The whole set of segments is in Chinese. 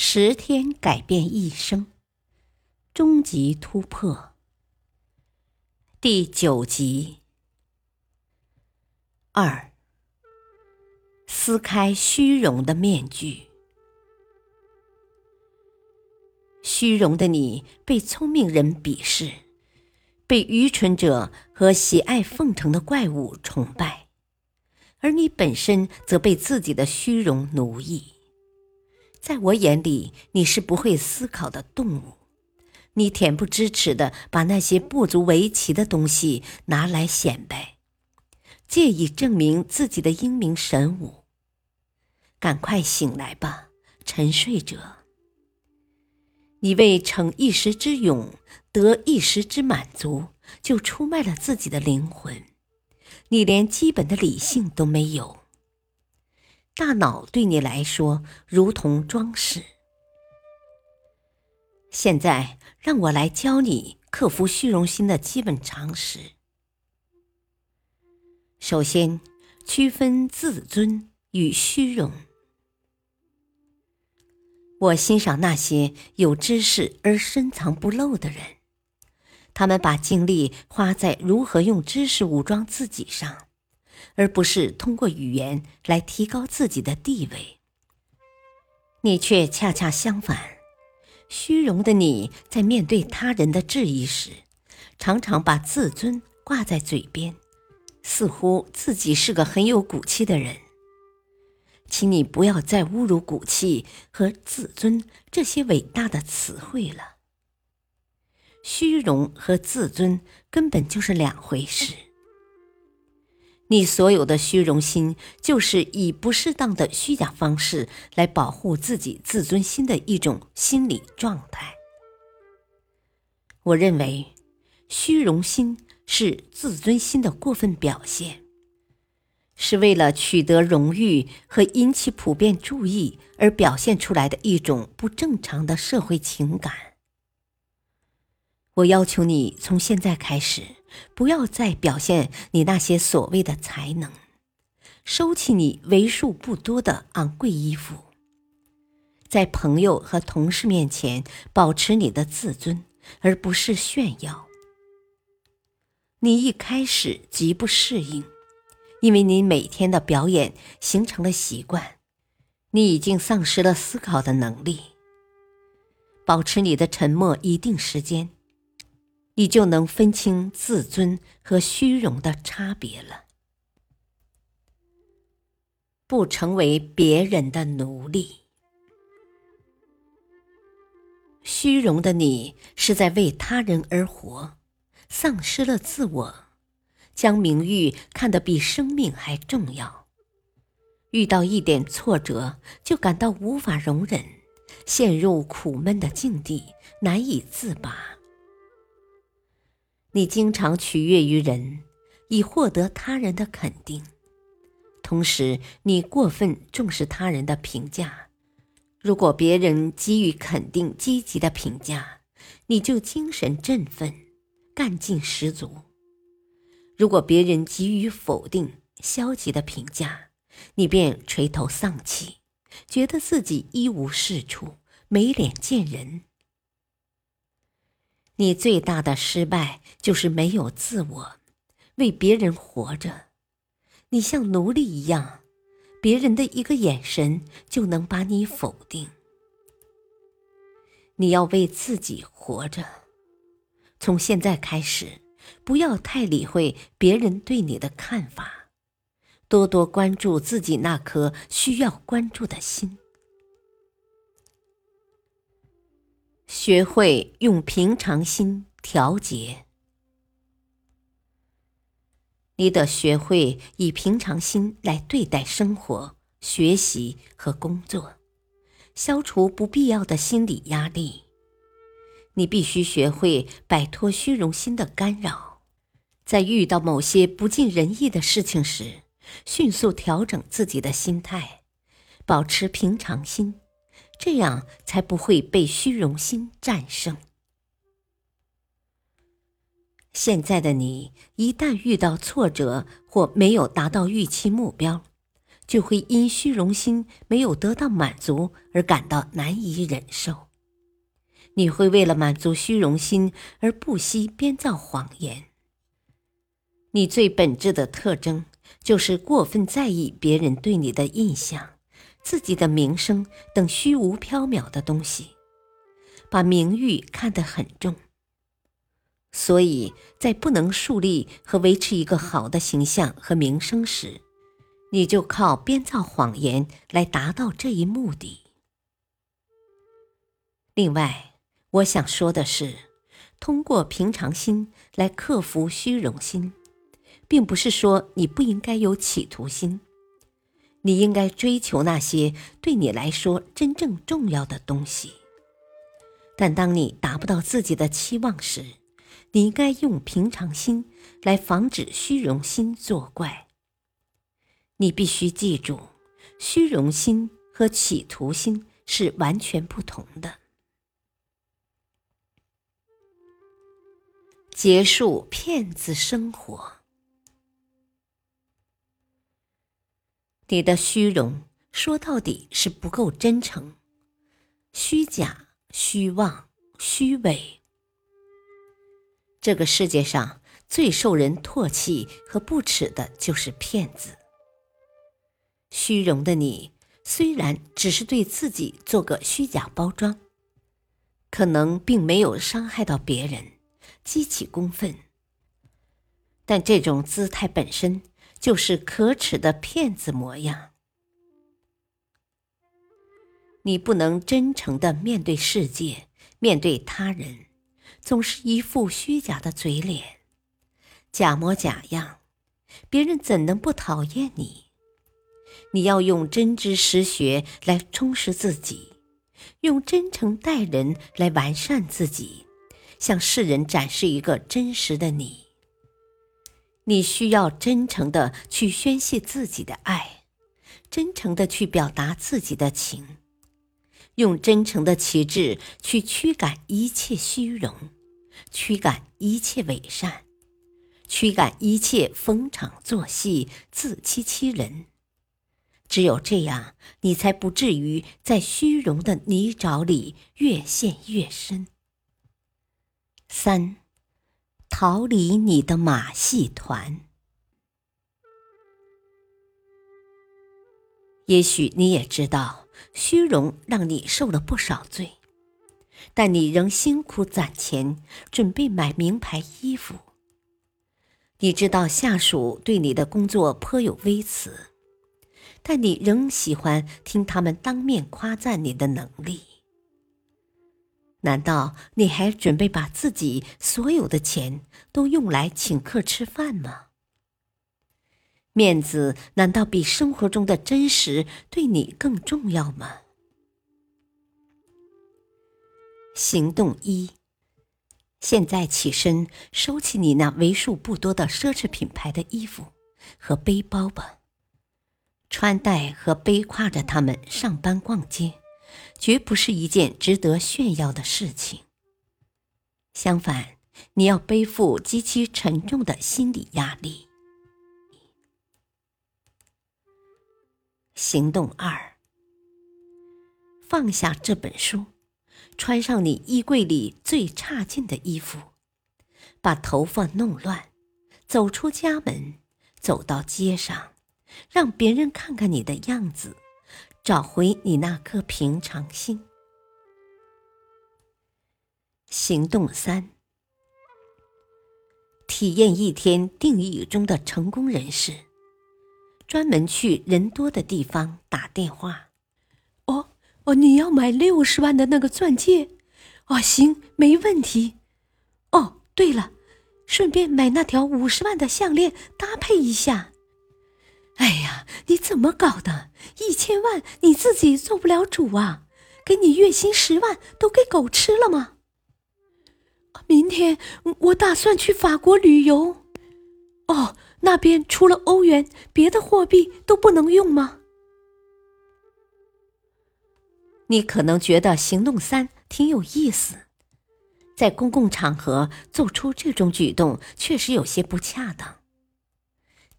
十天改变一生，终极突破。第九集。二，撕开虚荣的面具。虚荣的你被聪明人鄙视，被愚蠢者和喜爱奉承的怪物崇拜，而你本身则被自己的虚荣奴役。在我眼里，你是不会思考的动物。你恬不知耻的把那些不足为奇的东西拿来显摆，借以证明自己的英明神武。赶快醒来吧，沉睡者！你为逞一时之勇，得一时之满足，就出卖了自己的灵魂。你连基本的理性都没有。大脑对你来说如同装饰。现在，让我来教你克服虚荣心的基本常识。首先，区分自尊与虚荣。我欣赏那些有知识而深藏不露的人，他们把精力花在如何用知识武装自己上。而不是通过语言来提高自己的地位，你却恰恰相反。虚荣的你在面对他人的质疑时，常常把自尊挂在嘴边，似乎自己是个很有骨气的人。请你不要再侮辱骨气和自尊这些伟大的词汇了。虚荣和自尊根本就是两回事。你所有的虚荣心，就是以不适当的虚假方式来保护自己自尊心的一种心理状态。我认为，虚荣心是自尊心的过分表现，是为了取得荣誉和引起普遍注意而表现出来的一种不正常的社会情感。我要求你从现在开始。不要再表现你那些所谓的才能，收起你为数不多的昂贵衣服，在朋友和同事面前保持你的自尊，而不是炫耀。你一开始极不适应，因为你每天的表演形成了习惯，你已经丧失了思考的能力。保持你的沉默一定时间。你就能分清自尊和虚荣的差别了。不成为别人的奴隶。虚荣的你是在为他人而活，丧失了自我，将名誉看得比生命还重要。遇到一点挫折就感到无法容忍，陷入苦闷的境地，难以自拔。你经常取悦于人，以获得他人的肯定；同时，你过分重视他人的评价。如果别人给予肯定、积极的评价，你就精神振奋、干劲十足；如果别人给予否定、消极的评价，你便垂头丧气，觉得自己一无是处，没脸见人。你最大的失败就是没有自我，为别人活着。你像奴隶一样，别人的一个眼神就能把你否定。你要为自己活着。从现在开始，不要太理会别人对你的看法，多多关注自己那颗需要关注的心。学会用平常心调节，你得学会以平常心来对待生活、学习和工作，消除不必要的心理压力。你必须学会摆脱虚荣心的干扰，在遇到某些不尽人意的事情时，迅速调整自己的心态，保持平常心，这样才不会被虚荣心战胜。现在的你，一旦遇到挫折或没有达到预期目标，就会因虚荣心没有得到满足而感到难以忍受。你会为了满足虚荣心而不惜编造谎言。你最本质的特征就是过分在意别人对你的印象、自己的名声等虚无缥缈的东西，把名誉看得很重。所以在不能树立和维持一个好的形象和名声时，你就靠编造谎言来达到这一目的。另外。我想说的是，通过平常心来克服虚荣心，并不是说你不应该有企图心。你应该追求那些对你来说真正重要的东西。但当你达不到自己的期望时，你应该用平常心来防止虚荣心作怪。你必须记住，虚荣心和企图心是完全不同的。结束骗子生活。你的虚荣说到底是不够真诚，虚假、虚妄、虚伪。这个世界上最受人唾弃和不耻的就是骗子。虚荣的你，虽然只是对自己做个虚假包装，可能并没有伤害到别人。激起公愤，但这种姿态本身就是可耻的骗子模样。你不能真诚的面对世界，面对他人，总是一副虚假的嘴脸，假模假样，别人怎能不讨厌你？你要用真知实学来充实自己，用真诚待人来完善自己。向世人展示一个真实的你。你需要真诚的去宣泄自己的爱，真诚的去表达自己的情，用真诚的旗帜去驱赶一切虚荣，驱赶一切伪善，驱赶一切逢场作戏、自欺欺人。只有这样，你才不至于在虚荣的泥沼里越陷越深。三，逃离你的马戏团。也许你也知道，虚荣让你受了不少罪，但你仍辛苦攒钱，准备买名牌衣服。你知道下属对你的工作颇有微词，但你仍喜欢听他们当面夸赞你的能力。难道你还准备把自己所有的钱都用来请客吃饭吗？面子难道比生活中的真实对你更重要吗？行动一：现在起身收起你那为数不多的奢侈品牌的衣服和背包吧，穿戴和背挎着它们上班逛街。绝不是一件值得炫耀的事情。相反，你要背负极其沉重的心理压力。行动二：放下这本书，穿上你衣柜里最差劲的衣服，把头发弄乱，走出家门，走到街上，让别人看看你的样子。找回你那颗平常心。行动三：体验一天定义中的成功人士，专门去人多的地方打电话。哦哦，你要买六十万的那个钻戒？哦，行，没问题。哦，对了，顺便买那条五十万的项链搭配一下。哎呀，你怎么搞的？一千万你自己做不了主啊！给你月薪十万都给狗吃了吗？明天我打算去法国旅游。哦，那边除了欧元，别的货币都不能用吗？你可能觉得行动三挺有意思，在公共场合做出这种举动确实有些不恰当。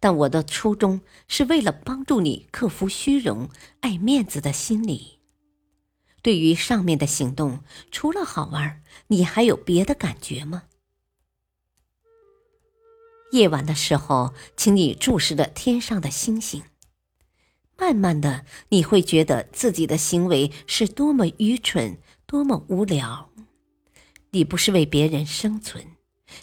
但我的初衷是为了帮助你克服虚荣、爱面子的心理。对于上面的行动，除了好玩，你还有别的感觉吗？夜晚的时候，请你注视着天上的星星。慢慢的，你会觉得自己的行为是多么愚蠢，多么无聊。你不是为别人生存，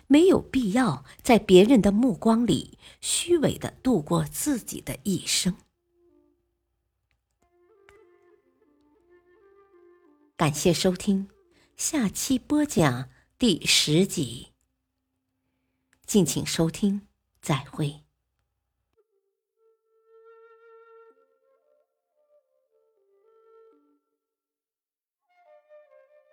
没有必要在别人的目光里虚伪的度过自己的一生。感谢收听，下期播讲第十集。敬请收听，再会。